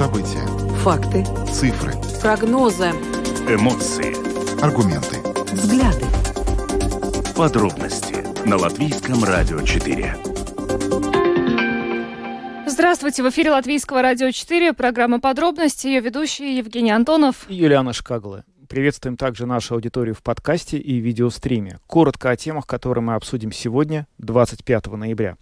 События. Факты. Цифры. Прогнозы. Эмоции. Аргументы. Взгляды. Подробности на Латвийском радио 4. Здравствуйте, в эфире Латвийского радио 4, программа «Подробности», ее ведущие Евгений Антонов и Юлиана Шкагла. Приветствуем также нашу аудиторию в подкасте и видеостриме. Коротко о темах, которые мы обсудим сегодня, 25 ноября.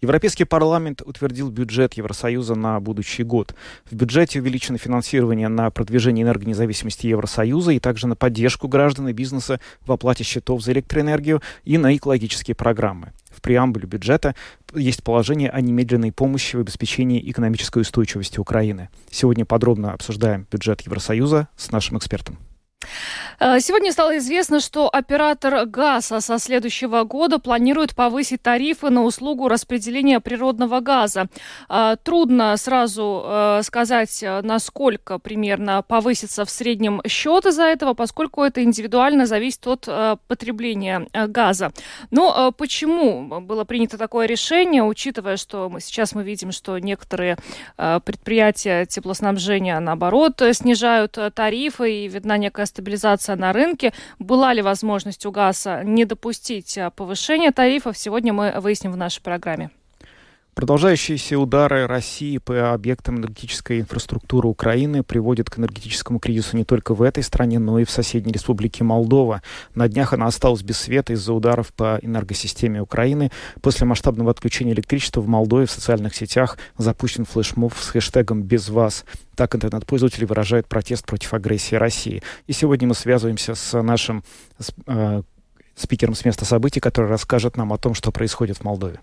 Европейский парламент утвердил бюджет Евросоюза на будущий год. В бюджете увеличено финансирование на продвижение энергонезависимости Евросоюза и также на поддержку граждан и бизнеса в оплате счетов за электроэнергию и на экологические программы. В преамбуле бюджета есть положение о немедленной помощи в обеспечении экономической устойчивости Украины. Сегодня подробно обсуждаем бюджет Евросоюза с нашим экспертом. Э, сегодня стало известно, что оператор газа со следующего года планирует повысить тарифы на услугу распределения природного газа. Э, трудно сразу э, сказать, насколько примерно повысится в среднем счет из-за этого, поскольку это индивидуально зависит от потребления газа. Но почему было принято такое решение, учитывая, что мы, сейчас мы видим, что некоторые предприятия теплоснабжения, наоборот, снижают тарифы и видна некая стабилизация на рынке. Была ли возможность у ГАЗа не допустить а, повышения тарифов? Сегодня мы выясним в нашей программе. Продолжающиеся удары России по объектам энергетической инфраструктуры Украины приводят к энергетическому кризису не только в этой стране, но и в соседней республике Молдова. На днях она осталась без света из-за ударов по энергосистеме Украины. После масштабного отключения электричества в Молдове в социальных сетях запущен флешмоб с хэштегом «Без вас». Так интернет-пользователи выражают протест против агрессии России. И сегодня мы связываемся с нашим э, спикером с места событий, который расскажет нам о том, что происходит в Молдове.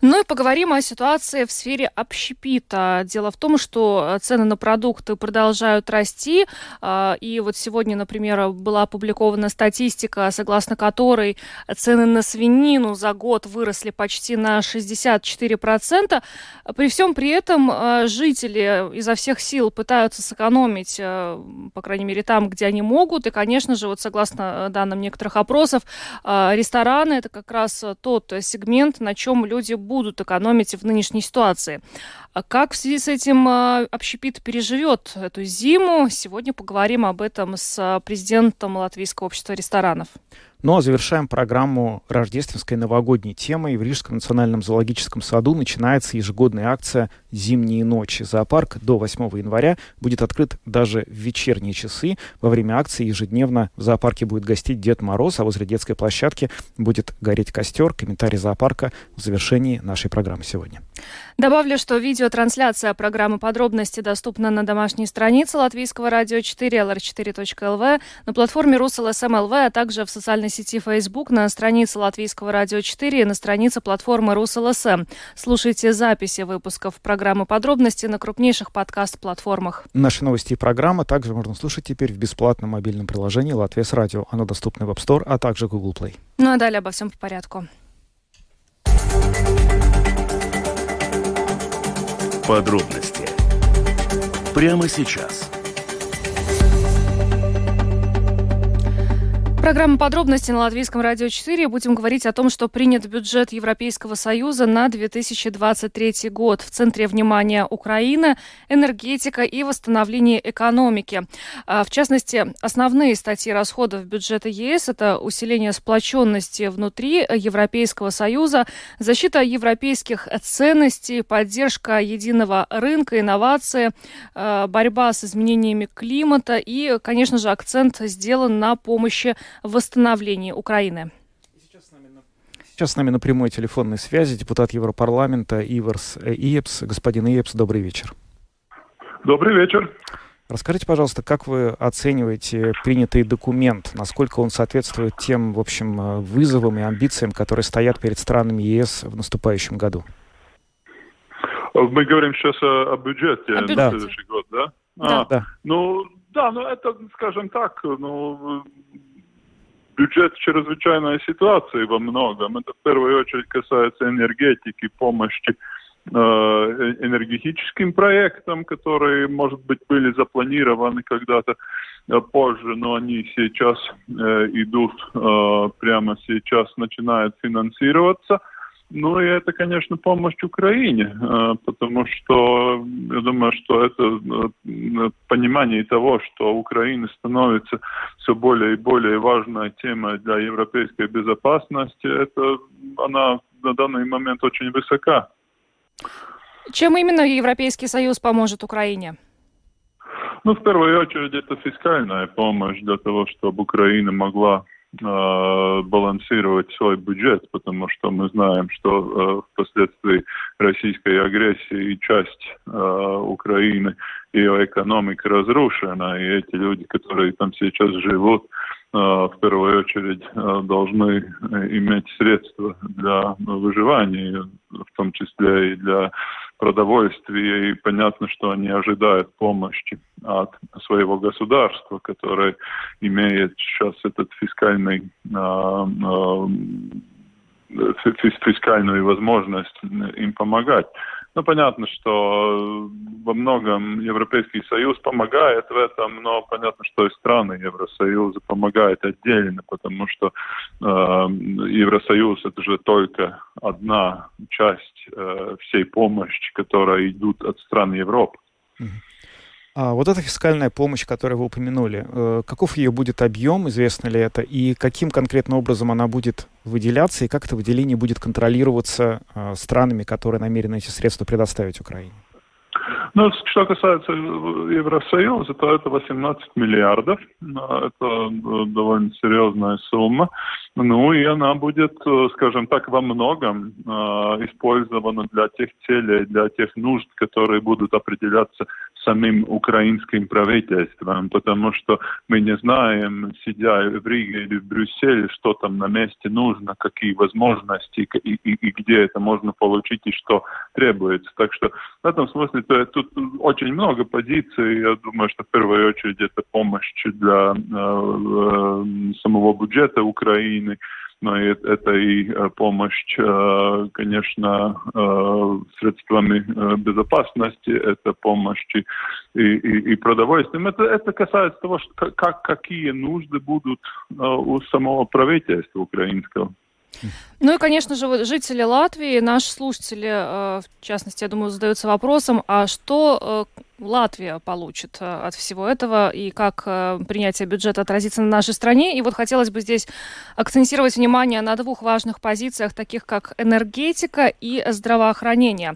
Ну и поговорим о ситуации в сфере общепита. Дело в том, что цены на продукты продолжают расти. А, и вот сегодня, например, была опубликована статистика, согласно которой цены на свинину за год выросли почти на 64%. При всем при этом а, жители изо всех сил пытаются сэкономить, по крайней мере, там, где они могут. И, конечно же, вот согласно данным некоторых опросов, рестораны – это как раз тот сегмент, на чем люди будут экономить в нынешней ситуации. А как в связи с этим а, общепит переживет эту зиму? Сегодня поговорим об этом с а, президентом Латвийского общества ресторанов. Ну а завершаем программу рождественской новогодней темой. В Рижском национальном зоологическом саду начинается ежегодная акция «Зимние ночи». Зоопарк до 8 января будет открыт даже в вечерние часы. Во время акции ежедневно в зоопарке будет гостить Дед Мороз, а возле детской площадки будет гореть костер. Комментарий зоопарка в завершении нашей программы сегодня. Добавлю, что видеотрансляция программы «Подробности» доступна на домашней странице Латвийского радио 4 lr4.lv, на платформе Rus.LSM.lv, а также в социальной сети Facebook, на странице Латвийского радио 4 и на странице платформы Rus.LSM. Слушайте записи выпусков программы «Подробности» на крупнейших подкаст-платформах. Наши новости и программы также можно слушать теперь в бесплатном мобильном приложении «Latvijas Radio». Оно доступно в App Store, а также Google Play. Ну а далее обо всем по порядку. Подробности прямо сейчас. Программа подробности на Латвийском радио 4. Будем говорить о том, что принят бюджет Европейского Союза на 2023 год. В центре внимания Украина, энергетика и восстановление экономики. А, в частности, основные статьи расходов бюджета ЕС – это усиление сплоченности внутри Европейского Союза, защита европейских ценностей, поддержка единого рынка, инновации, а, борьба с изменениями климата и, конечно же, акцент сделан на помощи восстановлении Украины. Сейчас с нами на прямой телефонной связи депутат Европарламента Иверс Иепс. Господин Иепс, добрый вечер. Добрый вечер. Расскажите, пожалуйста, как вы оцениваете принятый документ, насколько он соответствует тем, в общем, вызовам и амбициям, которые стоят перед странами ЕС в наступающем году? Мы говорим сейчас о, о бюджете о на следующий год, да? Да. А, да. Ну, да, ну это, скажем так, ну, бюджет чрезвычайной ситуации во многом. Это в первую очередь касается энергетики, помощи э, энергетическим проектам, которые, может быть, были запланированы когда-то э, позже, но они сейчас э, идут э, прямо сейчас, начинают финансироваться. Ну и это, конечно, помощь Украине, потому что я думаю, что это понимание того, что Украина становится все более и более важной темой для европейской безопасности, это она на данный момент очень высока. Чем именно Европейский Союз поможет Украине? Ну, в первую очередь, это фискальная помощь для того, чтобы Украина могла э, балансировать свой бюджет, потому что мы знаем, что э, впоследствии российской агрессии часть э, Украины, ее экономика разрушена, и эти люди, которые там сейчас живут, э, в первую очередь э, должны иметь средства для выживания, в том числе и для продовольствия, и понятно, что они ожидают помощи от своего государства, которое имеет сейчас этот фискальный фискальную возможность им помогать. Ну, понятно, что во многом Европейский Союз помогает в этом, но понятно, что и страны Евросоюза помогают отдельно, потому что э, Евросоюз это же только одна часть э, всей помощи, которая идут от стран Европы. А вот эта фискальная помощь, которую вы упомянули, э, каков ее будет объем, известно ли это, и каким конкретно образом она будет выделяться, и как это выделение будет контролироваться э, странами, которые намерены эти средства предоставить Украине? Ну, что касается Евросоюза, то это 18 миллиардов. Это э, довольно серьезная сумма. Ну, и она будет, скажем так, во многом использована для тех целей, для тех нужд, которые будут определяться самим украинским правительством, потому что мы не знаем, сидя в Риге или в Брюсселе, что там на месте нужно, какие возможности и, и, и где это можно получить и что требуется. Так что в этом смысле то, тут очень много позиций. Я думаю, что в первую очередь это помощь для э, э, самого бюджета Украины, но это и э, помощь, э, конечно, э, средствами безопасности, это помощь и, и, и продовольствием. Это, это касается того, что, как, какие нужды будут у самого правительства украинского. Ну и, конечно же, вот жители Латвии, наши слушатели, в частности, я думаю, задаются вопросом, а что Латвия получит э, от всего этого и как э, принятие бюджета отразится на нашей стране. И вот хотелось бы здесь акцентировать внимание на двух важных позициях, таких как энергетика и здравоохранение.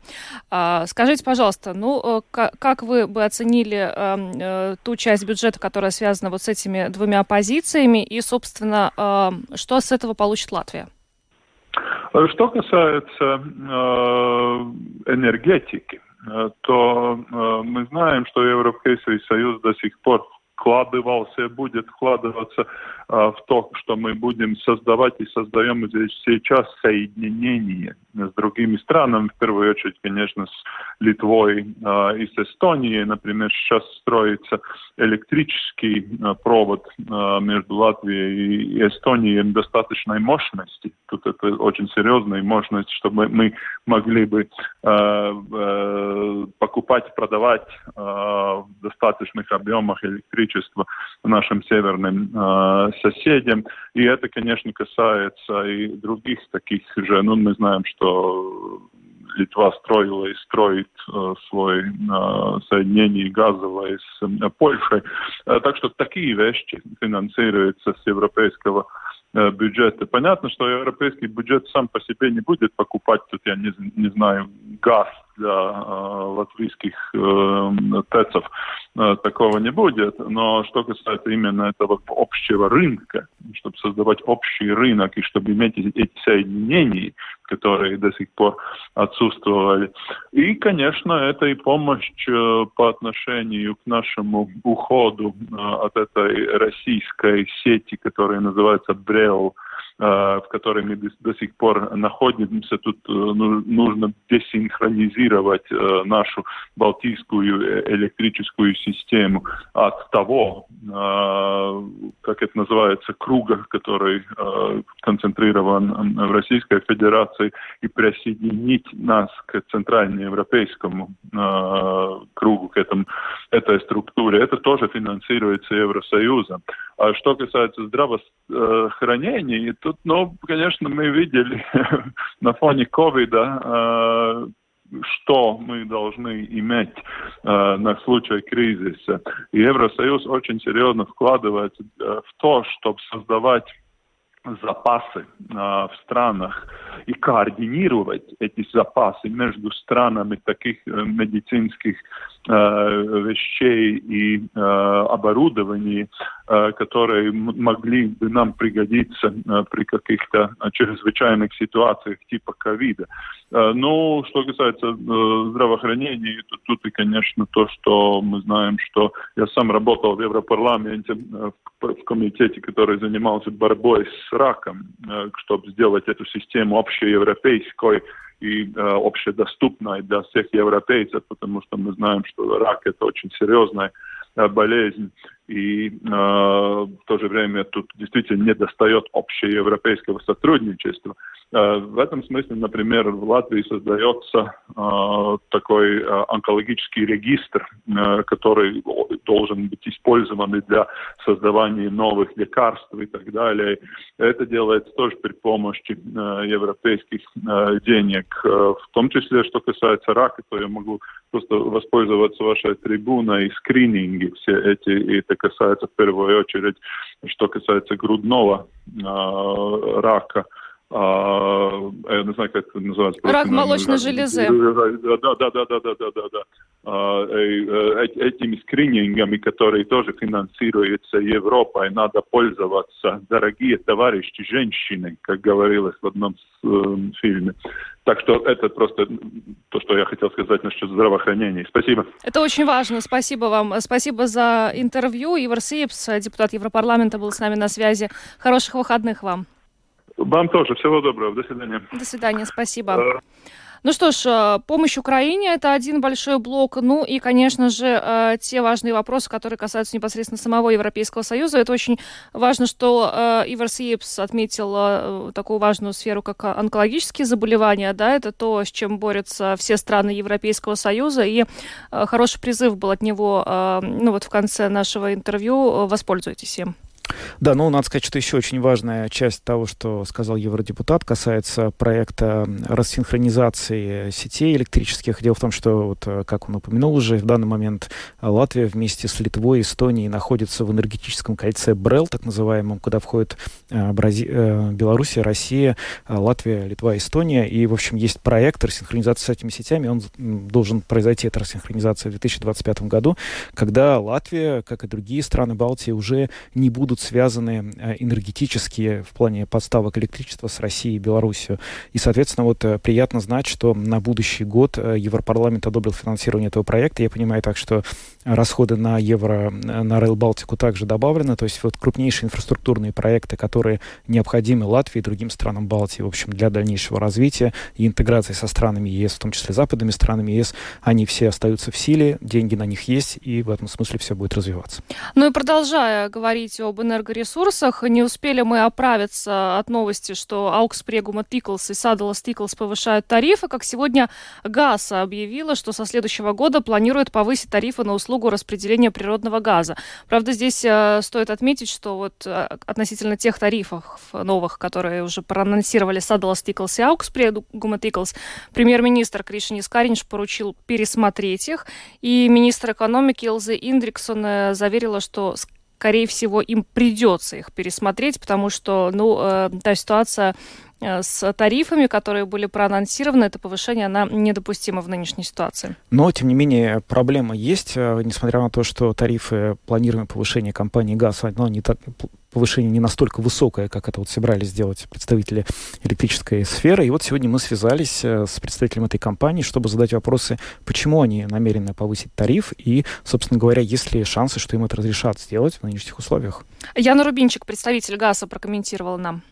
А, скажите, пожалуйста, ну э, как вы бы оценили ту часть бюджета, которая связана вот с этими двумя позициями, и, собственно, что с этого получит Латвия? Что касается энергетики, Э, то э, мы знаем, что Европейский Союз до сих пор вкладывался и будет вкладываться а, в то, что мы будем создавать и создаем здесь сейчас соединение с другими странами, в первую очередь, конечно, с Литвой а, и с Эстонией. Например, сейчас строится электрический а, провод между Латвией и Эстонией достаточной мощности. Тут это очень серьезная мощность, чтобы мы могли бы покупать, продавать в достаточных объемах электричество нашим северным соседям. И это, конечно, касается и других таких же. Ну, мы знаем, что Литва строила и строит э, свое э, соединение газовое с э, Польшей. Э, так что такие вещи финансируются с европейского э, бюджета. Понятно, что европейский бюджет сам по себе не будет покупать, тут я не, не знаю, газ для э, латвийских э, ТЭЦов э, такого не будет. Но что касается именно этого общего рынка, чтобы создавать общий рынок и чтобы иметь эти соединения, которые до сих пор отсутствовали. И, конечно, это и помощь э, по отношению к нашему уходу от этой российской сети, которая называется БРЕО, Э, в которой до сих пор находимся. Тут э, ну, нужно десинхронизировать э, нашу балтийскую электрическую систему от того, как это называется, круга, который концентрирован в Российской Федерации, и присоединить нас к центральноевропейскому кругу, к этому, этой структуре. Это тоже финансируется Евросоюзом. А что касается здравоохранения, И тут, ну, конечно, мы видели на фоне ковида, э, что мы должны иметь э, на случай кризиса. И Евросоюз очень серьезно вкладывается э, в то, чтобы создавать запасы э, в странах и координировать эти запасы между странами таких э, медицинских э, вещей и э, оборудований, э, которые могли бы нам пригодиться э, при каких-то чрезвычайных ситуациях типа ковида. Э, ну, что касается э, здравоохранения, то тут и, конечно, то, что мы знаем, что я сам работал в Европарламенте э, в, в комитете, который занимался борьбой с раком, э, чтобы сделать эту систему общеевропейской и э, общедоступной для всех европейцев, потому что мы знаем, что рак это очень серьезная э, болезнь, и э, в то же время тут действительно не достает общеевропейского сотрудничества. Э, в этом смысле, например, в Латвии создается э, такой э, онкологический регистр, э, который должен быть использован для создавания новых лекарств и так далее. Это делается тоже при помощи э, европейских э, денег. Э, в том числе, что касается рака, то я могу просто воспользоваться вашей трибуной, скрининги все эти, и это касается в первую очередь, что касается грудного э, рака. А, я не знаю, как это называется. Рак молочной железы. Да, да, да, да, да, да, да, да. А, э, этими скринингами, которые тоже финансируются Европой, надо пользоваться, дорогие товарищи, женщины, как говорилось в одном э, фильме. Так что это просто то, что я хотел сказать насчет здравоохранения. Спасибо. Это очень важно. Спасибо вам. Спасибо за интервью. Ивар Сипс, депутат Европарламента, был с нами на связи. Хороших выходных вам. Вам тоже. Всего доброго. До свидания. До свидания. Спасибо. Э, ну что ж, э, помощь Украине – это один большой блок. Ну и, конечно же, э, те важные вопросы, которые касаются непосредственно самого Европейского Союза. Это очень важно, что Ивар Сиепс отметил такую важную сферу, как онкологические заболевания. Да, это то, с чем борются все страны Европейского Союза. И хороший призыв был от него ну, вот в конце нашего интервью. Воспользуйтесь им. Да, ну, надо сказать, что еще очень важная часть того, что сказал евродепутат, касается проекта рассинхронизации сетей электрических. Дело в том, что, вот, э, как он упомянул уже, в данный момент Латвия вместе с Литвой и Эстонией находится в энергетическом кольце БРЕЛ, так называемом, куда входит э, Брази... э, Белоруссия, Россия, э, Латвия, Литва, Эстония. И, в общем, есть проект рассинхронизации с этими сетями. Он должен произойти, эта рассинхронизация в 2025 году, когда Латвия, как и другие страны Балтии, уже не будут будут связаны э, энергетические в плане подставок электричества с Россией и Белоруссией. И, соответственно, вот э, приятно знать, что на будущий год э, Европарламент одобрил финансирование этого проекта. Я понимаю так, что расходы на евро, на Rail Балтику также добавлены. То есть вот крупнейшие инфраструктурные проекты, которые необходимы Латвии и другим странам Балтии, в общем, для дальнейшего развития и интеграции со странами ЕС, в том числе западными странами ЕС, они все остаются в силе, деньги на них есть, и в этом смысле все будет развиваться. Ну и продолжая говорить об энергоресурсах. Не успели мы оправиться от новости, что Augstsprieguma tīkls и Sadales tīkls повышают тарифы, как сегодня Gaso объявила, что со следующего года планирует повысить тарифы на услугу распределения природного газа. Правда, здесь э, стоит отметить, что вот э, относительно тех тарифов новых, которые уже проанонсировали Sadales tīkls и Augstsprieguma tīkls, премьер-министр Кришинис Каринч поручил пересмотреть их, и министр экономики Илзы Индриксон э, заверила, что скорее всего, им придется их пересмотреть, потому что, ну, э, та ситуация с тарифами, которые были проанонсированы, это повышение, она недопустима в нынешней ситуации. Но, тем не менее, проблема есть, э, несмотря на то, что тарифы, планируемое повышение компании ГАЗ, оно не так повышение не настолько высокое, как это вот собирались сделать представители электрической сферы. И вот сегодня мы связались э, с представителем этой компании, чтобы задать вопросы, почему они намерены повысить тариф и, собственно говоря, есть ли шансы, что им это разрешат сделать в нынешних условиях. Яна Рубинчик, представитель ГАЗа, прокомментировала нам.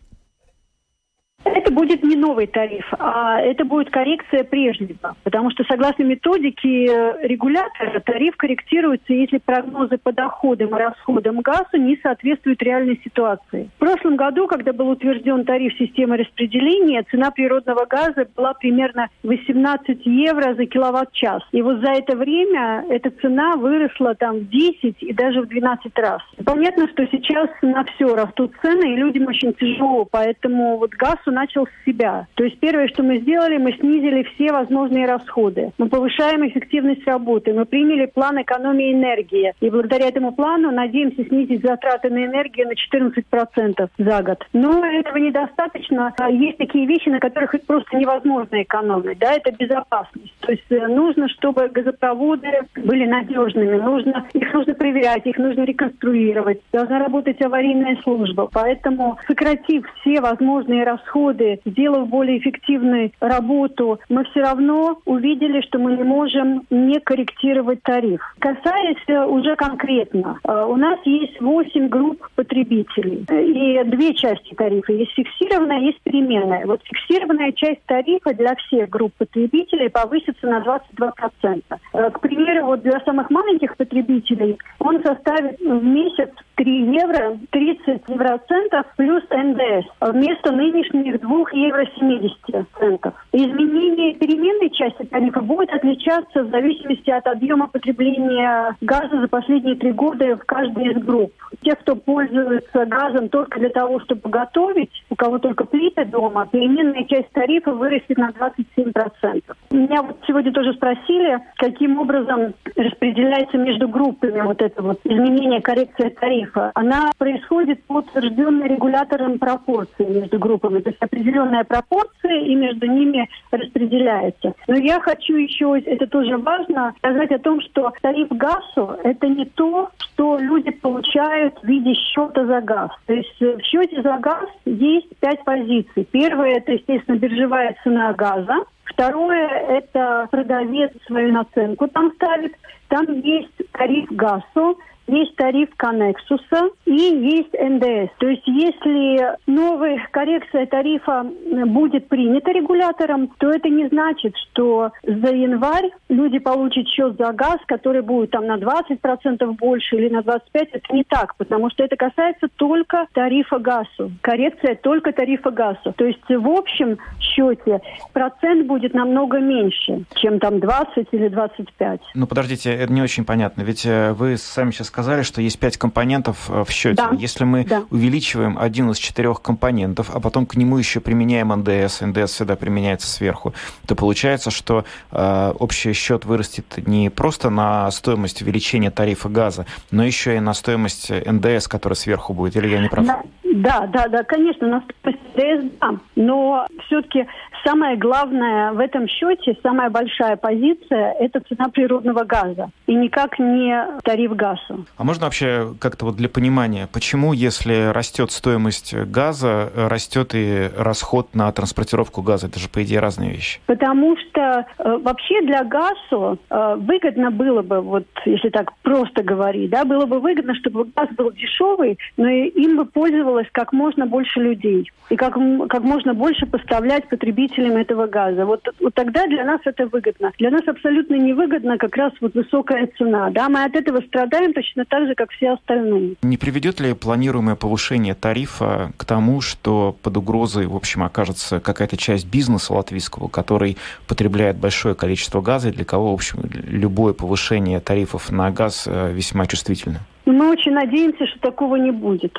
Это будет не новый тариф, а это будет коррекция прежнего. Потому что согласно методике регулятора тариф корректируется, если прогнозы по доходам и расходам газа не соответствуют реальной ситуации. В прошлом году, когда был утвержден тариф системы распределения, цена природного газа была примерно 18 евро за киловатт-час. И вот за это время эта цена выросла там в 10 и даже в 12 раз. Понятно, что сейчас на все растут цены, и людям очень тяжело, поэтому вот газ у начал с себя. То есть первое, что мы сделали, мы снизили все возможные расходы. Мы повышаем эффективность работы. Мы приняли план экономии энергии. И благодаря этому плану надеемся снизить затраты на энергию на 14% за год. Но этого недостаточно. Есть такие вещи, на которых просто невозможно экономить. Да, это безопасность. То есть э, нужно, чтобы газопроводы были надежными. Нужно, их нужно проверять, их нужно реконструировать. Должна работать аварийная служба. Поэтому, сократив все возможные расходы, годы, сделав более эффективную работу, мы все равно увидели, что мы не можем не корректировать тариф. Касаясь э, уже конкретно, э, у нас есть 8 групп потребителей и две части тарифа. Есть фиксированная, есть переменная. Вот фиксированная часть тарифа для всех групп потребителей повысится на 22%. Э, к примеру, вот для самых маленьких потребителей он составит в месяц 3 евро 30 евроцентов плюс НДС вместо нынешних 2 евро 70 центов. Изменение переменной части тарифа будет отличаться в зависимости от объема потребления газа за последние три года в каждой из групп. Те, кто пользуется газом только для того, чтобы готовить, у кого только плиты дома, переменная часть тарифа вырастет на 27%. Меня вот сегодня тоже спросили, каким образом распределяется между группами вот это вот изменение, коррекция тарифа тарифа, она происходит по утвержденной регулятором пропорции между группами. То есть определенная пропорция и между ними распределяется. Но я хочу еще, это тоже важно, сказать о том, что тариф газу – это не то, что люди получают в виде счета за газ. То есть в счете за газ есть пять позиций. Первое – это, естественно, биржевая цена газа. Второе – это продавец свою наценку там ставит. Там есть тариф газу, есть тариф Коннексуса и есть НДС. То есть если новая коррекция тарифа будет принята регулятором, то это не значит, что за январь люди получат счет за газ, который будет там на 20% больше или на 25%. Это не так, потому что это касается только тарифа газу. Коррекция только тарифа газу. То есть в общем счете процент будет намного меньше, чем там 20 или 25. Ну подождите, это не очень понятно. Ведь э, вы сами сейчас сказали, что есть пять компонентов э, в счете. Да. Если мы да. увеличиваем один из четырех компонентов, а потом к нему еще применяем НДС, НДС всегда применяется сверху, то получается, что э, общий счет вырастет не просто на стоимость увеличения тарифа газа, но еще и на стоимость НДС, которая сверху будет. Или я не прав? Да, да, да, конечно, на стоимость НДС, да. Но все-таки самое главное в этом счете, самая большая позиция – это цена природного газа. И никак не тариф газа. А можно вообще как-то вот для понимания, почему, если растет стоимость газа, растет и расход на транспортировку газа? Это же, по идее, разные вещи. Потому что э, вообще для газа э, выгодно было бы, вот если так просто говорить, да, было бы выгодно, чтобы газ был дешевый, но им бы пользовалось как можно больше людей. И как, как можно больше поставлять потребителям потребителям этого газа. Вот, вот тогда для нас это выгодно. Для нас абсолютно невыгодно как раз вот высокая цена. Да, мы от этого страдаем точно так же, как все остальные. Не приведет ли планируемое повышение тарифа к тому, что под угрозой, в общем, окажется какая-то часть бизнеса латвийского, который потребляет большое количество газа, и для кого, в общем, любое повышение тарифов на газ э, весьма чувствительно? Мы очень надеемся, что такого не будет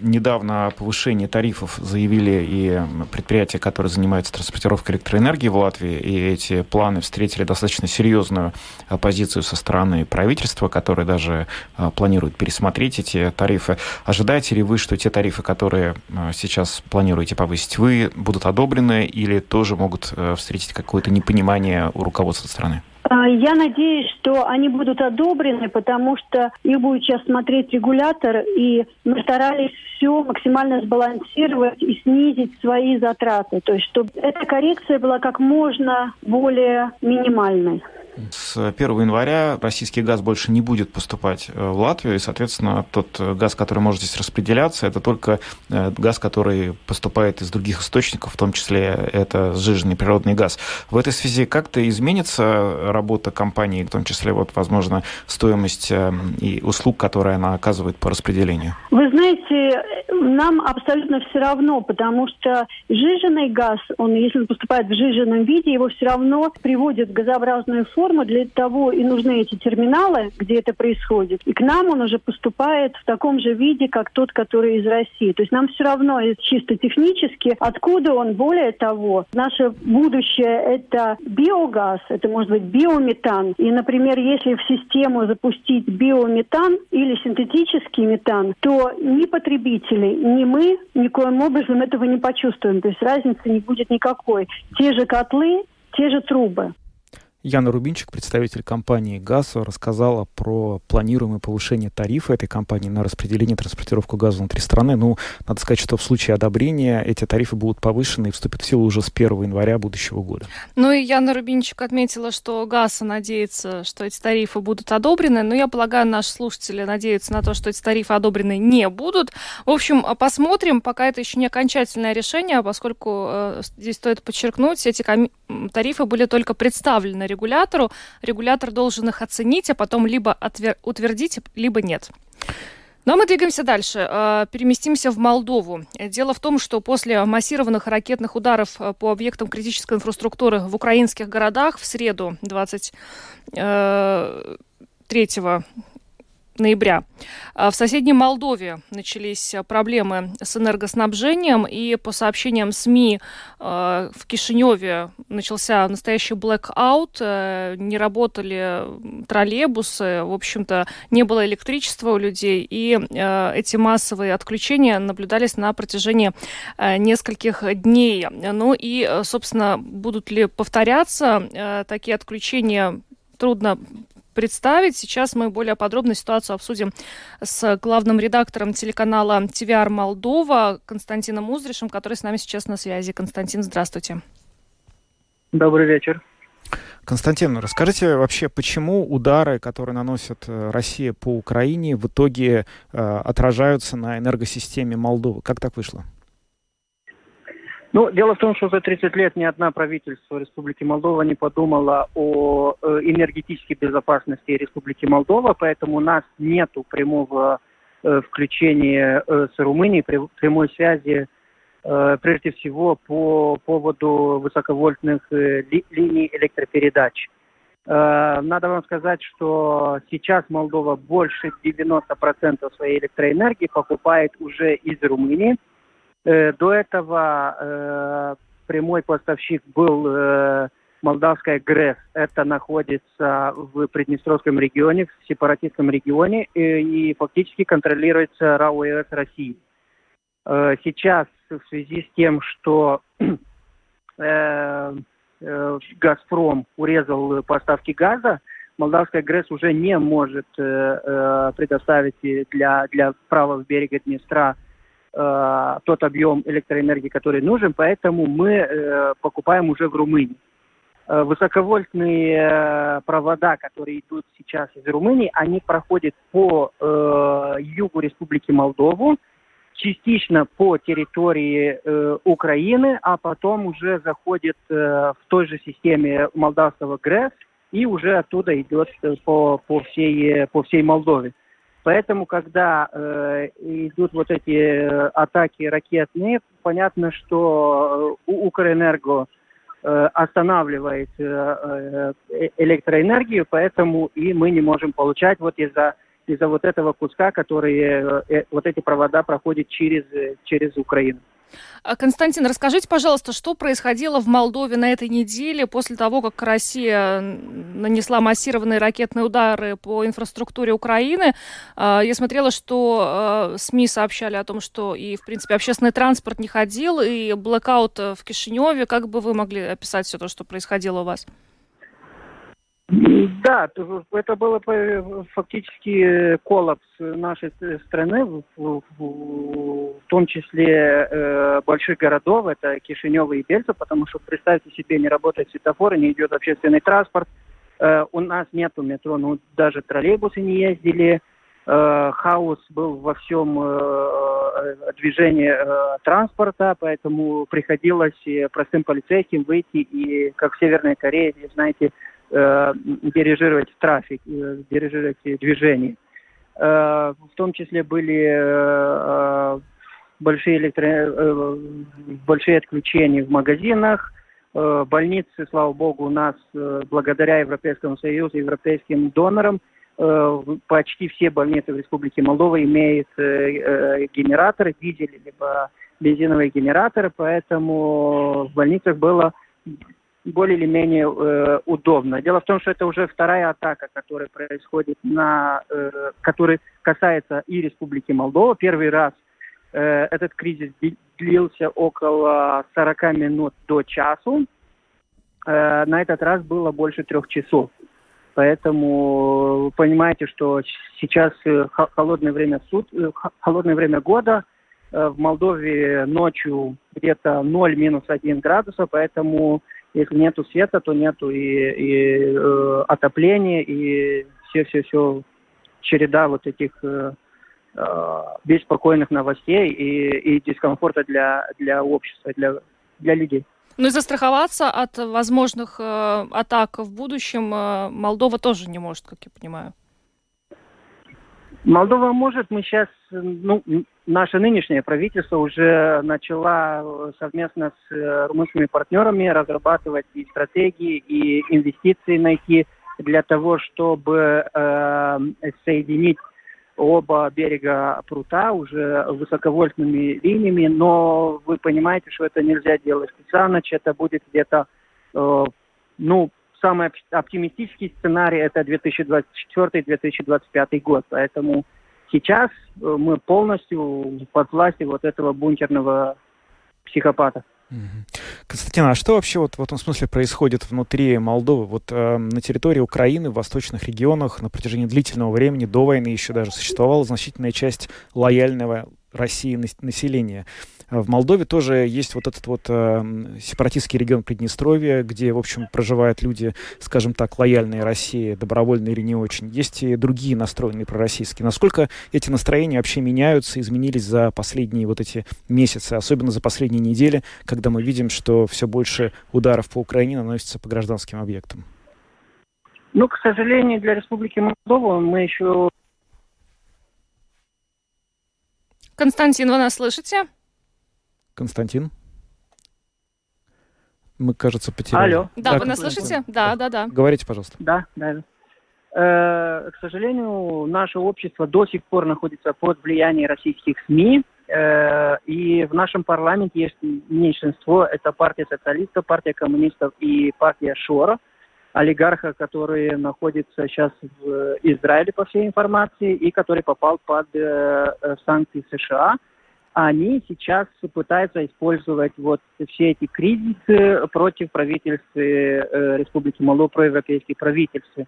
недавно о повышении тарифов заявили и предприятия, которые занимаются транспортировкой электроэнергии в Латвии, и эти планы встретили достаточно серьезную оппозицию со стороны правительства, которое даже а, планирует пересмотреть эти тарифы. Ожидаете ли вы, что те тарифы, которые а, сейчас планируете повысить, вы будут одобрены или тоже могут э, встретить какое-то непонимание у руководства страны? А, я надеюсь, что они будут одобрены, потому что их будет сейчас смотреть регулятор, и мы старались все максимально сбалансировать и снизить свои затраты. То есть, чтобы эта коррекция была как можно более минимальной. С с 1 января российский газ больше не будет поступать э, в Латвию, и, соответственно, тот газ, который может здесь распределяться, это только газ, который поступает из других источников, в том числе это сжиженный природный газ. В этой связи как-то изменится работа компании, в том числе, вот, возможно, стоимость и услуг, которые она оказывает по распределению? Вы знаете, нам абсолютно все равно, потому что жиженый газ, он, если он поступает в жиженном виде, его все равно приводят в газообразную форму. Для того и нужны эти терминалы, где это происходит. И к нам он уже поступает в таком же виде, как тот, который из России. То есть нам все равно чисто технически, откуда он. Более того, наше будущее – это биогаз, это может быть биометан. И, например, если в систему запустить биометан или синтетический метан, то ни потребители, ни мы никоим образом этого не почувствуем. То есть разницы не будет никакой. Те же котлы, те же трубы. Яна Рубинчик, представитель компании «ГАЗ», рассказала про планируемое повышение тарифа этой компании на распределение и транспортировку газа внутри страны. Ну, надо сказать, что в случае одобрения эти тарифы будут повышены и вступят в силу уже с 1 января будущего года. Ну и Яна Рубинчик отметила, что ГАЗ надеется, что эти тарифы будут одобрены. Но я полагаю, наши слушатели надеются на то, что эти тарифы одобрены не будут. В общем, посмотрим. Пока это еще не окончательное решение, поскольку э, здесь стоит подчеркнуть, эти тарифы были только представлены регулятору. Регулятор должен их оценить, а потом либо утвердить, либо нет. Но мы двигаемся дальше. А, переместимся в Молдову. Дело в том, что после массированных ракетных ударов а, по объектам критической инфраструктуры в украинских городах в среду 23 ноября. А, в соседней Молдове начались проблемы с энергоснабжением, и по сообщениям СМИ а, в Кишиневе начался настоящий блэкаут, э, не работали троллейбусы, в общем-то, не было электричества у людей, и э, эти массовые отключения наблюдались на протяжении э, нескольких дней. Ну и, собственно, будут ли повторяться такие отключения, трудно представить. Сейчас мы более подробно ситуацию обсудим с главным редактором телеканала ТВР Молдова Константином Узришем, который с нами сейчас на связи. Константин, здравствуйте. Добрый вечер. Константин, расскажите вообще, почему удары, которые наносит э, Россия по Украине, в итоге э, отражаются на энергосистеме Молдовы? Как так вышло? Ну, дело в том, что за 30 лет ни одна правительство Республики Молдова не подумала о э, энергетической безопасности Республики Молдова, поэтому у нас нет прямого э, включения э, с Румынией, прямой связи, прежде всего по поводу высоковольтных ли, линий электропередач. Надо вам сказать, что сейчас Молдова больше 90% своей электроэнергии покупает уже из Румынии. Э, до этого э, прямой поставщик был э, молдавская ГРЭС. Это находится в Приднестровском регионе, в сепаратистском регионе, и, и фактически контролируется РАО ЕС России. Э, сейчас в связи с тем, что э, э, «Газпром» урезал поставки газа, молдавская ГРЭС уже не может э, э предоставить для, для правого берега Днестра э, тот объем электроэнергии, который нужен, поэтому мы э, покупаем уже в Румынии. Э, высоковольтные э, провода, которые идут сейчас из Румынии, они проходят по э, югу Республики Молдову, частично по территории э, Украины, а потом уже заходит э, в той же системе молдавского ГРЭС и уже оттуда идет э, по, по, всей, по всей Молдове. Поэтому, когда э, идут вот эти э, атаки ракетные, понятно, что э, Укрэнерго э, останавливает электроэнергию, поэтому и мы не можем получать вот из-за из-за вот этого куска, который вот эти провода проходят через через Украину. А, Константин, расскажите, пожалуйста, что происходило в Молдове на этой неделе после того, как Россия нанесла массированные ракетные удары по инфраструктуре Украины? А, я смотрела, что а, СМИ сообщали о том, что и, в принципе, общественный транспорт не ходил, и блокаут в Кишиневе. Как бы вы могли описать все то, что происходило у вас? Да, это было фактически коллапс нашей страны, в, том числе э, больших городов, это Кишинев и Бельца, потому что, представьте себе, не работает светофор, не идет общественный транспорт, Э, у нас нету метро, ну даже троллейбусы не ездили. Э, хаос был во всем э, движении э, транспорта, поэтому приходилось э, простым полицейским выйти и, как в Северной Корее, знаете, э, дирижировать трафик, э, дирижировать движение. Э, в том числе были э, большие, электро... э, большие отключения в магазинах, э, больницы, слава богу, у нас э, благодаря Европейскому Союзу, европейским донорам, э, почти все больницы в Республике Молдова имеют э, э, генераторы, дизель, либо бензиновые генераторы, поэтому в больницах было более или менее э, удобно. Дело в том, что это уже вторая атака, которая происходит на, э, которая касается и Республики Молдова. Первый раз э, этот кризис длился около 40 минут до часу. Э, на этот раз было больше трех часов. Поэтому понимаете, что сейчас э, холодное время сут, э, холодное время года, э, в Молдове ночью где-то 0 минус 1 градуса, поэтому если нету света, то нету и, и э, отопления, и все-все-все череда вот этих э, э, беспокойных новостей и, и дискомфорта для, для общества, для, для людей. Ну и застраховаться от возможных э, атак в будущем э, Молдова тоже не может, как я понимаю. Молдова может, мы сейчас, ну, наше нынешнее правительство уже начала э, совместно с э, румынскими партнерами разрабатывать и стратегии, и инвестиции найти для того, чтобы э, соединить оба берега прута уже высоковольтными линиями, но вы понимаете, что это нельзя делать за ночь, это будет где-то, э, ну, самый оптимистический сценарий это 2024-2025 год. Поэтому сейчас э, мы полностью под властью вот этого бункерного психопата. Константин, а что вообще вот в этом смысле происходит внутри Молдовы? Вот э, на территории Украины, в восточных регионах на протяжении длительного времени, до войны еще даже существовала значительная часть лояльного России населения. В Молдове тоже есть вот этот вот э, сепаратистский регион Приднестровья, где, в общем, проживают люди, скажем так, лояльные России, добровольные или не очень. Есть и другие настроенные пророссийские. Насколько эти настроения вообще меняются, изменились за последние вот эти месяцы, особенно за последние недели, когда мы видим, что все больше ударов по Украине наносится по гражданским объектам? Ну, к сожалению, для Республики Молдова мы еще... Константин, вы нас слышите? Константин? Мы, кажется, потеряли. Алло. Да, да вы нас слышите? Да, да, да. Говорите, пожалуйста. Да, да. Э, к сожалению, наше общество до сих пор находится под влиянием российских СМИ. Э, и в нашем парламенте есть меньшинство. Это партия социалистов, партия коммунистов и партия Шора олигарха, который находится сейчас в Израиле, по всей информации, и который попал под э, санкции США они сейчас пытаются использовать вот все эти кризисы против правительства э, Республики Молдова, проевропейских правительств.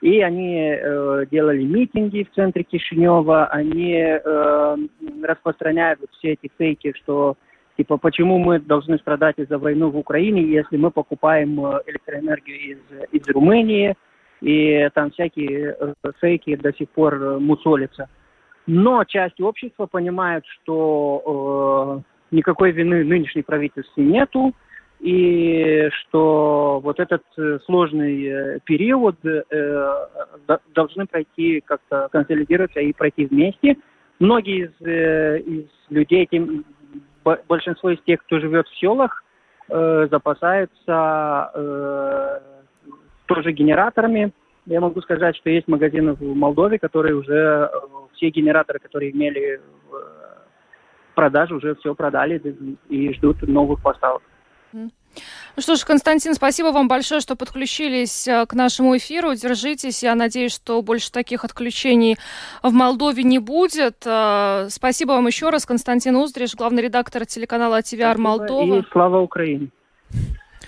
И они э, делали митинги в центре Кишинева, они э, распространяют вот все эти фейки, что типа почему мы должны страдать из-за войны в Украине, если мы покупаем э, электроэнергию из, из Румынии, и там всякие э, фейки до сих пор э, мусолятся. Но часть общества понимает, что э, никакой вины нынешней правительстве нету, и что вот этот э, сложный э, период э, должны пройти как-то консолидироваться и пройти вместе. Многие из, э, из людей, тем, большинство из тех, кто живет в селах, э, запасаются э, тоже генераторами, я могу сказать, что есть магазины в Молдове, которые уже э, все генераторы, которые имели э, продаже, уже все продали и ждут новых поставок. Ну что ж, Константин, спасибо вам большое, что подключились э, к нашему эфиру. Держитесь. Я надеюсь, что больше таких отключений в Молдове не будет. Спасибо вам еще раз. Константин Уздриш, главный редактор телеканала ТВР Молдова. И слава Украине.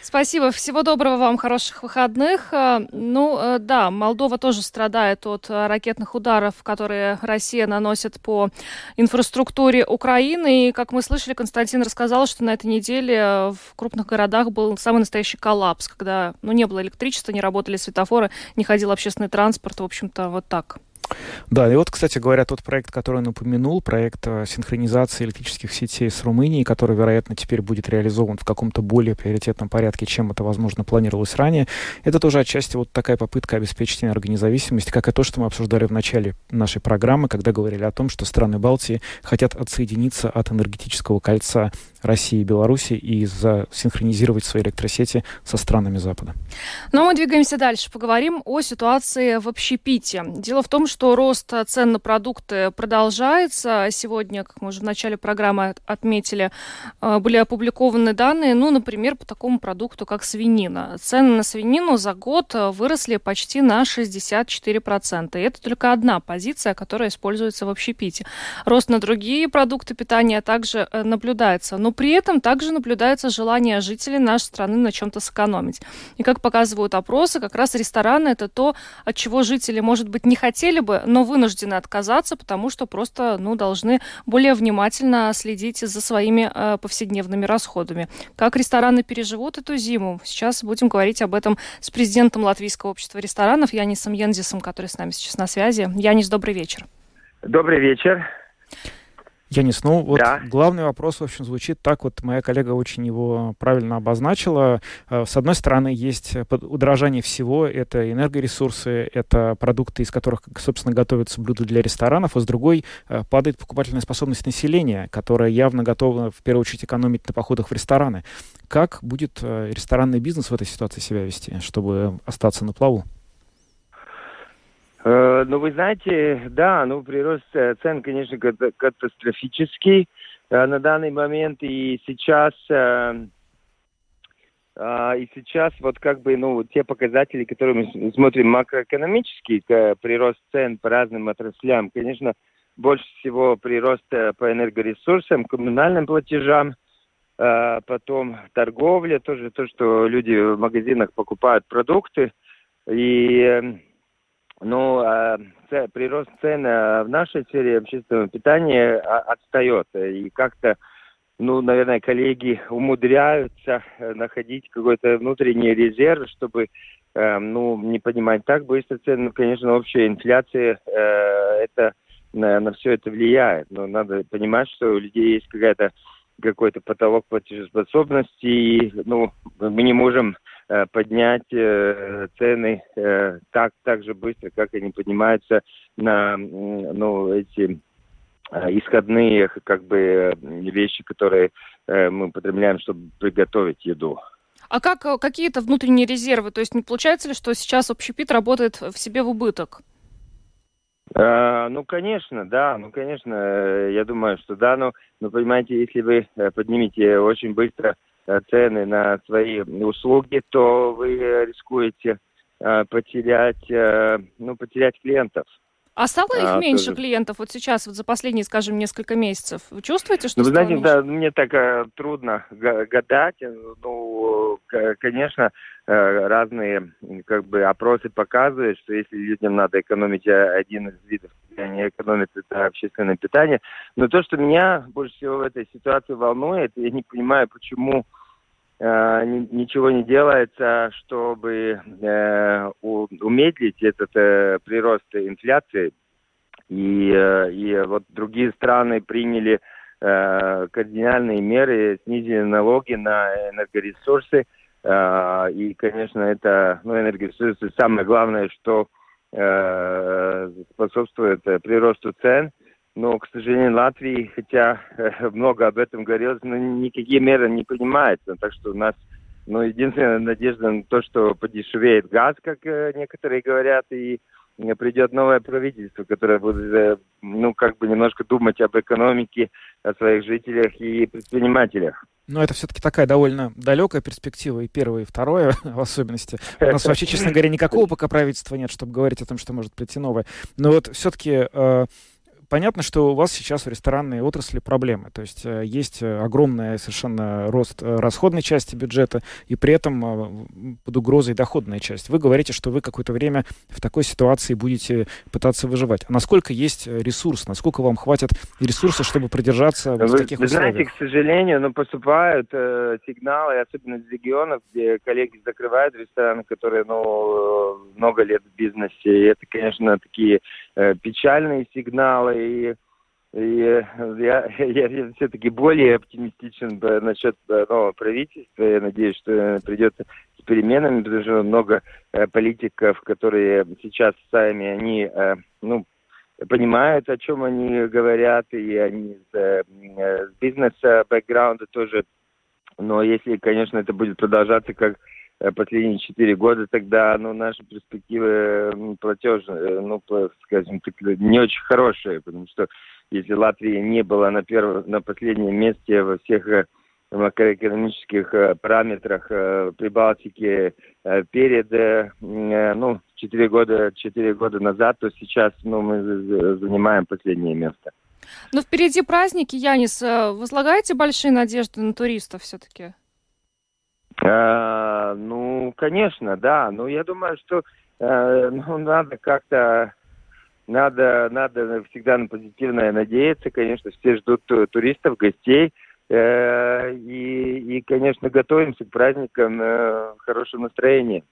Спасибо. Всего доброго вам, хороших выходных. Э, ну, э, да, Молдова тоже страдает от э, ракетных ударов, которые Россия наносит по инфраструктуре Украины. И, как мы слышали, Константин рассказал, что на этой неделе в крупных городах был самый настоящий коллапс, когда ну, не было электричества, не работали светофоры, не ходил общественный транспорт. В общем-то, вот так. Да, и вот, кстати говоря, тот проект, который он упомянул, проект э, синхронизации электрических сетей с Румынией, который, вероятно, теперь будет реализован в каком-то более приоритетном порядке, чем это, возможно, планировалось ранее, это тоже отчасти вот такая попытка обеспечить энергонезависимость, как и то, что мы обсуждали в начале нашей программы, когда говорили о том, что страны Балтии хотят отсоединиться от энергетического кольца России и Беларуси и засинхронизировать свои электросети со странами Запада. Но мы двигаемся дальше. Поговорим о ситуации в общепите. Дело в том, что рост цен на продукты продолжается. Сегодня, как мы уже в начале программы отметили, э, были опубликованы данные, ну, например, по такому продукту, как свинина. Цены на свинину за год выросли почти на 64%. И это только одна позиция, которая используется в общепите. Рост на другие продукты питания также э, наблюдается. Но при этом также наблюдается желание жителей нашей страны на чем-то сэкономить. И как показывают опросы, как раз рестораны – это то, от чего жители, может быть, не хотели бы, но вынуждены отказаться, потому что просто ну, должны более внимательно следить за своими э, повседневными расходами. Как рестораны переживут эту зиму? Сейчас будем говорить об этом с президентом Латвийского общества ресторанов Янисом Янзисом, который с нами сейчас на связи. Янис, добрый вечер. Добрый вечер. Янис, ну вот да. главный вопрос, в общем, звучит так, вот моя коллега очень его правильно обозначила. Э, с одной стороны, есть удорожание всего, это энергоресурсы, это продукты, из которых, собственно, готовятся блюда для ресторанов, а с другой э, падает покупательная способность населения, которое явно готово, в первую очередь, экономить на походах в рестораны. Как будет э, ресторанный бизнес в этой ситуации себя вести, чтобы остаться на плаву? Э, ну, вы знаете, да, ну, прирост э, цен, конечно, катастрофический э, на данный момент. И сейчас, и сейчас вот как бы, ну, те показатели, которые мы смотрим макроэкономический, прирост цен по разным отраслям, конечно, больше всего прирост по энергоресурсам, коммунальным платежам, потом торговля, тоже то, что люди в магазинах покупают продукты. И ну, э, прирост цен в нашей сфере общественного питания отстает. И как-то, ну, наверное, коллеги умудряются э, находить какой-то внутренний резерв, чтобы, э, ну, не поднимать так быстро цены. Ну, конечно, общая инфляция, э, это на, на все это влияет. Но надо понимать, что у людей есть какая-то какой-то потолок платежеспособности, и, ну, мы не можем поднять э, цены э, так, так же быстро, как они поднимаются на ну, эти исходные как бы вещи, которые мы употребляем, чтобы приготовить еду. А как какие-то внутренние резервы? То есть не получается ли, что сейчас общепит работает в себе в убыток? А, ну, конечно, да, ну, конечно, я думаю, что да, но, но понимаете, если вы поднимете очень быстро Э, цены на свои услуги, то вы рискуете э, потерять, э, ну, потерять клиентов. А стало их а, меньше тоже... клиентов вот сейчас, вот за последние, скажем, несколько месяцев? Вы чувствуете, что ну, вы знаете, меньше? да, мне так э, трудно гадать. Ну, конечно, э, разные как бы опросы показывают, что если людям надо экономить один из видов, они экономят это общественное питание. Но то, что меня больше всего в этой ситуации волнует, я не понимаю, почему Э, ничего не делается, чтобы э, умедлить этот э, прирост инфляции. И, и вот другие страны приняли кардинальные меры, снизили налоги на энергоресурсы. И, конечно, это ну, энергоресурсы самое главное, что способствует приросту цен. Но, к сожалению, Латвии, хотя э, много об этом говорилось, но никакие меры не принимаются. Так что у нас ну, единственная надежда на то, что подешевеет газ, как э, некоторые говорят, и э, придет новое правительство, которое будет, ну, как бы немножко думать об экономике, о своих жителях и предпринимателях. Но это все-таки такая довольно далекая перспектива, и первое, и второе в особенности. У нас вообще, честно говоря, никакого пока правительства нет, чтобы говорить о том, что может прийти новое. Но вот все-таки понятно, что у вас сейчас в ресторанной отрасли проблемы. То есть э, есть э, огромный совершенно рост э, расходной части бюджета, и при этом под угрозой доходная часть. Вы говорите, что вы какое-то время в такой ситуации будете пытаться выживать. А насколько есть ресурс? Насколько вам хватит ресурсов, чтобы продержаться вы, в таких вы условиях? знаете, к сожалению, ну, поступают э, сигналы, особенно из регионов, где коллеги закрывают рестораны, которые ну, много лет в бизнесе. И это, конечно, такие печальные сигналы. И, и э, я, я, я все-таки более оптимистичен насчет нового правительства. Я надеюсь, что придет с переменами, потому что много э, политиков, которые сейчас сами, они, э, ну, понимают, о чем они говорят, и они с, э, с бизнес-бэкграунда тоже. Но если, конечно, это будет продолжаться как Э, последние четыре года, тогда ну, наши перспективы платежные, ну, скажем так, не очень хорошие, потому что если Латвия не была на, первом, на последнем месте во всех э, макроэкономических э, параметрах Прибалтики перед, ну, четыре года, четыре года назад, то сейчас, ну, мы занимаем последнее место. Но впереди праздники, Янис, возлагаете большие надежды на туристов все-таки? А, ну, конечно, да. Но я думаю, что э, ну, надо как-то надо, надо всегда на позитивное надеяться. Конечно, все ждут туристов, гостей. Э, и, и, конечно, готовимся к праздникам э, в хорошем настроении.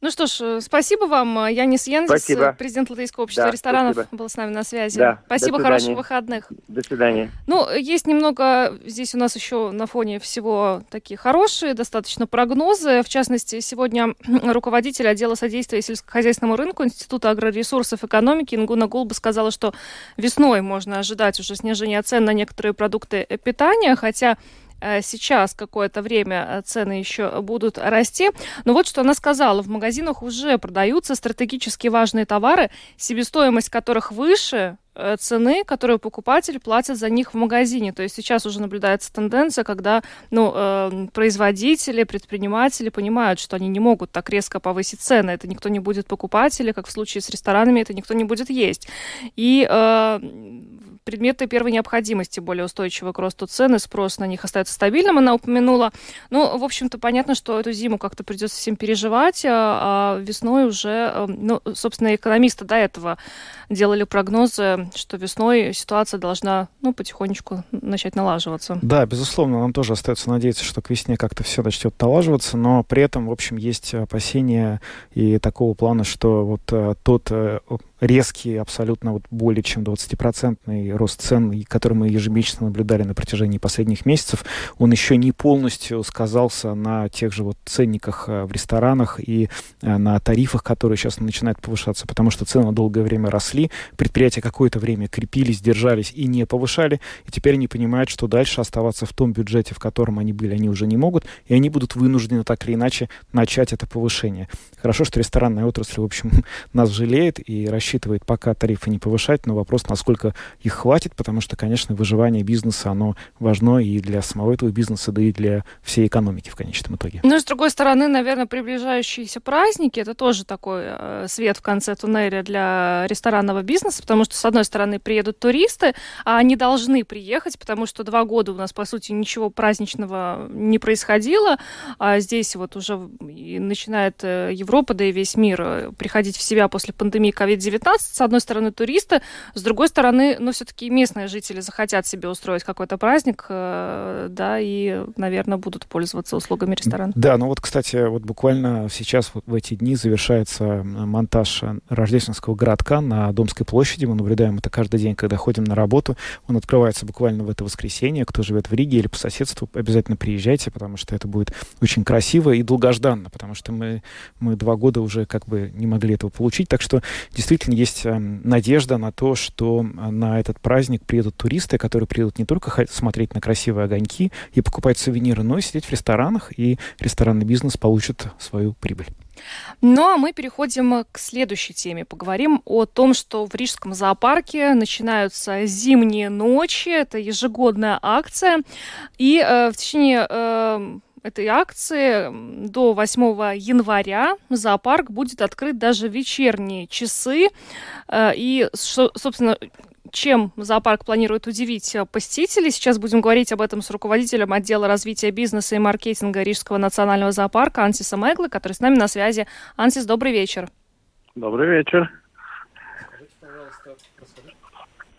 Ну что ж, э, спасибо вам. Э, Янис Янзис, спасибо. президент Латвийского общества да, ресторанов, спасибо. был с нами на связи. Да, спасибо, хороших выходных. До свидания. Ну, есть немного, здесь у нас еще на фоне всего такие хорошие, достаточно прогнозы. В частности, сегодня руководитель отдела содействия сельскохозяйственному рынку Института агроресурсов экономики Ингуна Гулба сказала, что весной можно ожидать уже снижения цен на некоторые продукты питания, хотя Э, сейчас какое-то время э, цены еще будут расти. Но вот что она сказала. В магазинах уже продаются стратегически важные товары, себестоимость которых выше э, цены, которую покупатель платит за них в магазине. То есть сейчас уже наблюдается тенденция, когда ну, э, производители, предприниматели понимают, что они не могут так резко повысить цены. Это никто не будет покупать, или как в случае с ресторанами, это никто не будет есть. И э, предметы первой необходимости более устойчивы к росту цены, спрос на них остается стабильным, она упомянула. Ну, в общем-то, понятно, что эту зиму как-то придется всем переживать, а, а весной уже, э, ну, собственно, экономисты до этого делали прогнозы, что весной ситуация должна, ну, потихонечку начать налаживаться. Да, безусловно, нам тоже остается надеяться, что к весне как-то все начнет налаживаться, но при этом, в общем, есть опасения и такого плана, что вот э, тот э, резкий, абсолютно вот более чем 20-процентный рост цен, который мы ежемесячно наблюдали на протяжении последних месяцев, он еще не полностью сказался на тех же вот ценниках э, в ресторанах и э, на тарифах, которые сейчас начинают повышаться, потому что цены долгое время росли, предприятия какое-то время крепились, держались и не повышали, и теперь они понимают, что дальше оставаться в том бюджете, в котором они были, они уже не могут, и они будут вынуждены так или иначе начать это повышение. Хорошо, что ресторанная отрасль, в общем, нас жалеет и рассчитывает рассчитывает пока тарифы не повышать, но вопрос, насколько их хватит, потому что, конечно, выживание бизнеса, оно важно и для самого этого бизнеса, да и для всей экономики в конечном итоге. Ну, с другой стороны, наверное, приближающиеся праздники, это тоже такой э, свет в конце туннеля для ресторанного бизнеса, потому что, с одной стороны, приедут туристы, а они должны приехать, потому что два года у нас, по сути, ничего праздничного не происходило, а здесь вот уже начинает э, Европа, да и весь мир э, приходить в себя после пандемии COVID-19, 19 С одной стороны, туристы, с другой стороны, ну, все-таки местные жители захотят себе устроить какой-то праздник, э, да, и, наверное, будут пользоваться услугами ресторана. Да, ну вот, кстати, вот буквально сейчас, вот в эти дни, завершается монтаж рождественского городка на Домской площади. Мы наблюдаем это каждый день, когда ходим на работу. Он открывается буквально в это воскресенье. Кто живет в Риге или по соседству, обязательно приезжайте, потому что это будет очень красиво и долгожданно, потому что мы, мы два года уже как бы не могли этого получить. Так что действительно действительно есть эм, надежда на то, что э, на этот праздник приедут туристы, которые приедут не только смотреть на красивые огоньки и покупать сувениры, но и сидеть в ресторанах, и ресторанный бизнес получит свою прибыль. Ну а мы переходим к следующей теме. Поговорим о том, что в Рижском зоопарке начинаются зимние ночи. Это ежегодная акция. И э, в течение э, этой акции до 8 января зоопарк будет открыт даже в вечерние часы. Э, и, собственно, чем зоопарк планирует удивить посетителей. Сейчас будем говорить об этом с руководителем отдела развития бизнеса и маркетинга Рижского национального зоопарка Ансисом Эглы, который с нами на связи. Ансис, добрый вечер. Добрый вечер.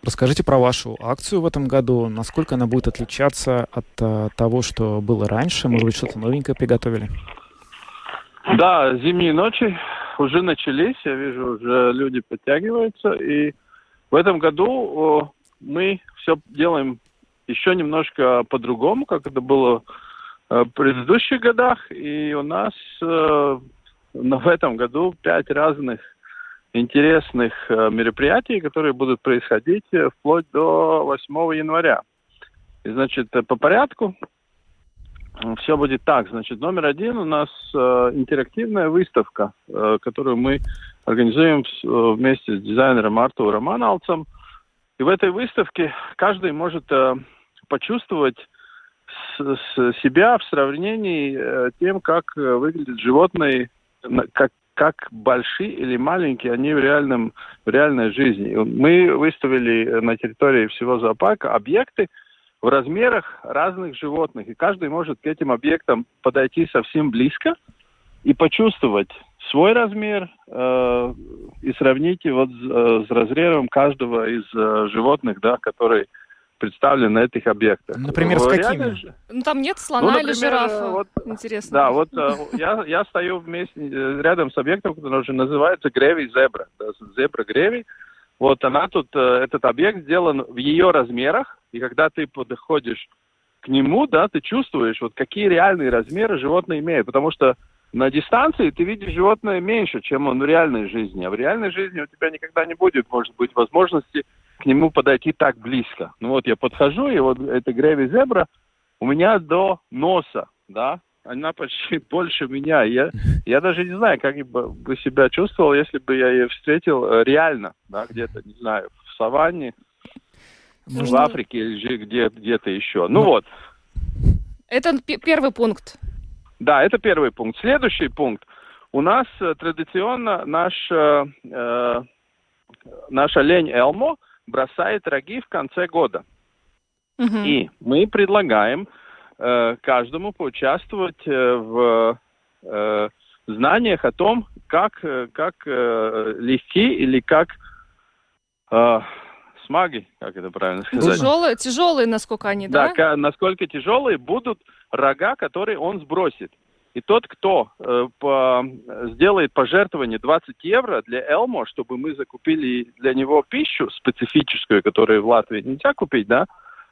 Расскажите про вашу акцию в этом году. Насколько она будет отличаться от а, того, что было раньше? Может быть, что-то новенькое приготовили? Да, зимние ночи уже начались. Я вижу, уже люди подтягиваются. И в этом году мы все делаем еще немножко по-другому, как это было э, в предыдущих годах. И у нас э, в этом году пять разных интересных э, мероприятий, которые будут происходить э, вплоть до 8 января. И, значит, э, по порядку все будет так. Значит, номер один у нас интерактивная выставка, которую мы организуем вместе с дизайнером Артуром Романалцем. И в этой выставке каждый может почувствовать с себя в сравнении э, тем, как выглядят животные, как, как большие или маленькие они в, реальном, в реальной жизни. Мы выставили на территории всего зоопарка объекты в размерах разных животных, и каждый может к этим объектам подойти совсем близко и почувствовать свой размер э, и сравнить его с, э, с размером каждого из э, животных, да, который представлены на этих объектах. Например, с какими? Реально... Ну, там нет слона ну, например, или жирафа. Вот, Интересно. Да, вот э, я, я стою вместе, э, рядом с объектом, который уже называется Греви Зебра. Зебра Греви. Вот она тут, э, этот объект сделан в ее размерах, и когда ты подходишь к нему, да, ты чувствуешь, вот какие реальные размеры животное имеет, потому что на дистанции ты видишь животное меньше, чем он в реальной жизни. А в реальной жизни у тебя никогда не будет, может быть, возможности к нему подойти так близко. Ну вот я подхожу, и вот эта греви зебра у меня до носа, да, она почти больше меня. Я, я даже не знаю, как бы себя чувствовал, если бы я ее встретил э, реально, да, где-то, не знаю, в саванне, Может... в Африке или где, где-то еще. Ну, ну вот. Это первый пункт. Да, это первый пункт. Следующий пункт. У нас э, традиционно наш, э, э, наш олень Элмо бросает роги в конце года. Угу. И мы предлагаем э, каждому поучаствовать э, в э, знаниях о том, как, э, как э, легки или как э, смаги, как это правильно сказать? Тяжелые, тяжелые, насколько они, да? Да, насколько тяжелые будут рога, которые он сбросит. И тот, кто э, по, сделает пожертвование 20 евро для Элмо, чтобы мы закупили для него пищу специфическую, которую в Латвии нельзя купить, да,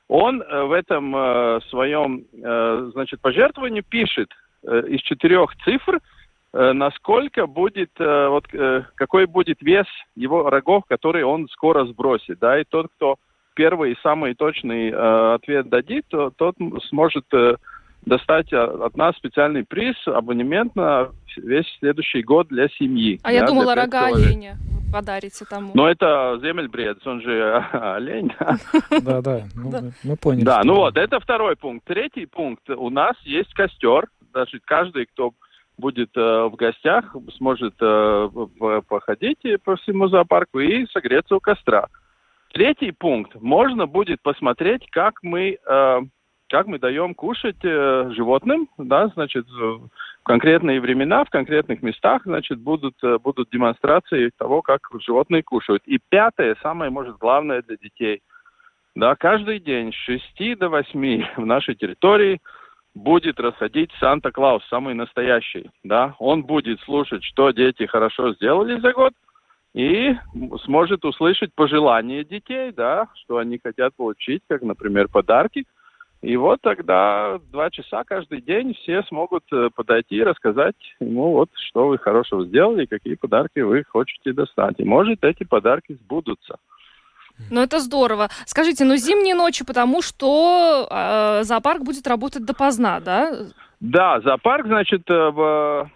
он э, в этом э, своем, э, значит, пожертвовании пишет э, из четырех цифр, э, насколько будет, э, вот, э, какой будет вес его рогов, который он скоро сбросит, да, и тот, кто первый и самый точный э, ответ дадит, то, тот сможет э, достать от нас специальный приз, абонемент на весь следующий год для семьи. А да, я думала, рога оленя подарите тому. Но это земельбред, он же олень. Да, да, ну, мы поняли. Да, ну вот, это второй пункт. Третий пункт. У нас есть костер. Даже каждый, кто будет э, в гостях, сможет э, походить по всему зоопарку и согреться у костра. Третий пункт. Можно будет посмотреть, как мы э, как мы даем кушать э, животным, да, значит, в конкретные времена, в конкретных местах, значит, будут, э, будут демонстрации того, как животные кушают. И пятое, самое, может, главное для детей. Да, каждый день с 6 до 8 в нашей территории будет расходить Санта-Клаус, самый настоящий, да. Он будет слушать, что дети хорошо сделали за год, и сможет услышать пожелания детей, да, что они хотят получить, как, например, подарки – и вот тогда два часа каждый день все смогут э, подойти и рассказать ему, вот что вы хорошего сделали, какие подарки вы хотите достать. И может эти подарки сбудутся. Ну, это здорово. Скажите, ну зимние ночи, потому что э, зоопарк будет работать допоздна, да? Да, зоопарк, значит, э, в,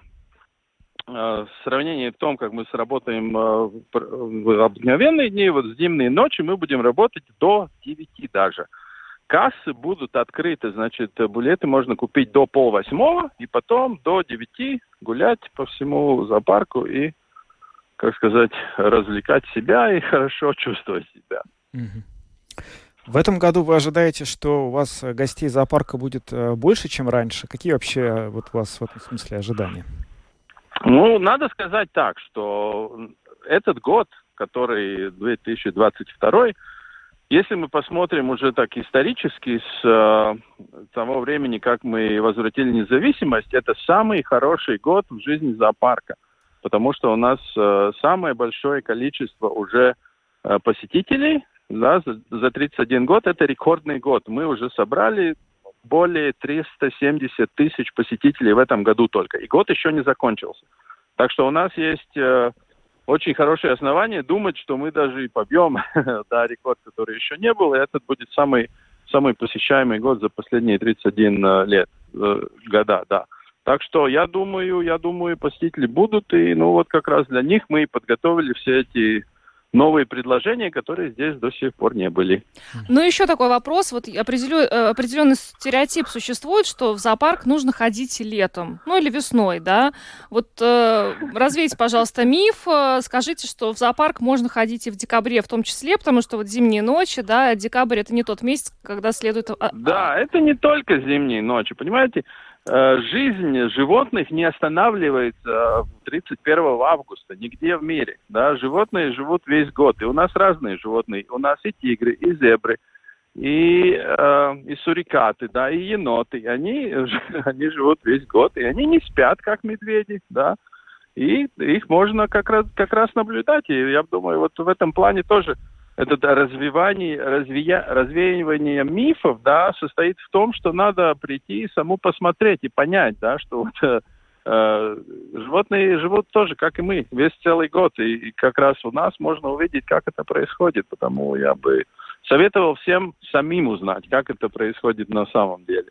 э, в сравнении в том, как мы сработаем в обыкновенные дни, вот в зимние ночи мы будем работать до 9 даже. Кассы будут открыты, значит, билеты можно купить до полвосьмого и потом до девяти гулять по всему зоопарку и, как сказать, развлекать себя и хорошо чувствовать себя. В этом году вы ожидаете, что у вас гостей зоопарка будет э, больше, чем раньше? Какие вообще вот у вас в этом смысле ожидания? Ну, надо сказать так, что этот год, который 2022, если мы посмотрим уже так исторически с э, того времени, как мы возвратили независимость, это самый хороший год в жизни зоопарка, потому что у нас э, самое большое количество уже э, посетителей да, за, за 31 год, это рекордный год. Мы уже собрали более 370 тысяч посетителей в этом году только. И год еще не закончился. Так что у нас есть э, очень хорошее основание думать, что мы даже и побьем да, рекорд, который еще не был, и этот будет самый, самый посещаемый год за последние 31 э, лет, э, года, да. Так что я думаю, я думаю, посетители будут, и ну вот как раз для них мы и подготовили все эти новые предложения, которые здесь до сих пор не были. Ну, еще такой вопрос. Вот определен, э, определенный стереотип существует, что в зоопарк нужно ходить летом, ну или весной, да? Вот э, развейте, пожалуйста, миф. Э, скажите, что в зоопарк можно ходить и в декабре в том числе, потому что вот зимние ночи, да, декабрь это не тот месяц, когда следует... А, да, это не только зимние ночи, понимаете? Э, жизнь животных не останавливается 31 августа нигде в мире. Да? Животные живут весь год. И у нас разные животные. У нас и тигры, и зебры, и, э, и сурикаты, да, и еноты. Они, они живут весь год, и они не спят, как медведи, да. И их можно как раз, как раз наблюдать. И я думаю, вот в этом плане тоже это развивание, развия, развеивание мифов, да, состоит в том, что надо прийти и саму посмотреть и понять, да, что вот, э, э, животные живут тоже, как и мы, весь целый год, и, и как раз у нас можно увидеть, как это происходит, потому я бы советовал всем самим узнать, как это происходит на самом деле.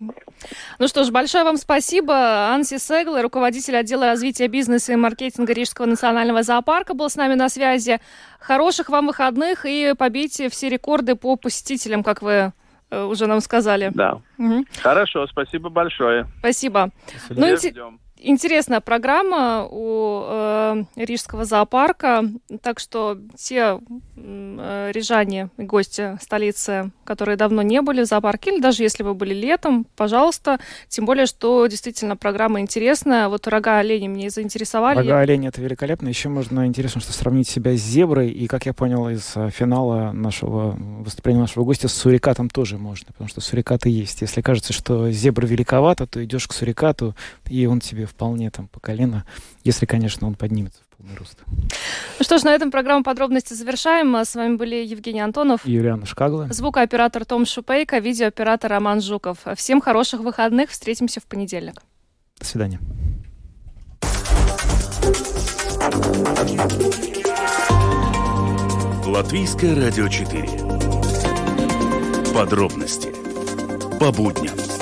Ну что ж, большое вам спасибо. Анси Сегл, руководитель отдела развития бизнеса и маркетинга Рижского национального зоопарка, был с нами на связи. Хороших вам выходных и побейте все рекорды по посетителям, как вы э, уже нам сказали. Да. Угу. Хорошо, спасибо большое. Спасибо. Ну, ждем интересная программа у э, Рижского зоопарка, так что те э, рижане и гости столицы, которые давно не были в зоопарке, или даже если вы были летом, пожалуйста, тем более, что действительно программа интересная. Вот рога оленя мне заинтересовали. Рога оленя это великолепно. Еще можно интересно, что сравнить себя с зеброй, и, как я понял из э, финала нашего выступления нашего гостя, с сурикатом тоже можно, потому что сурикаты есть. Если кажется, что зебра великовата, то идешь к сурикату, и он тебе вполне там по колено, если, конечно, он поднимется в полный рост. Ну что ж, на этом программу подробности завершаем. С вами были Евгений Антонов и Юлиана Шкагла. Звукооператор Том Шупейко, видеооператор Роман Жуков. Всем хороших выходных. Встретимся в понедельник. До свидания. Латвийское радио 4. Подробности по будням.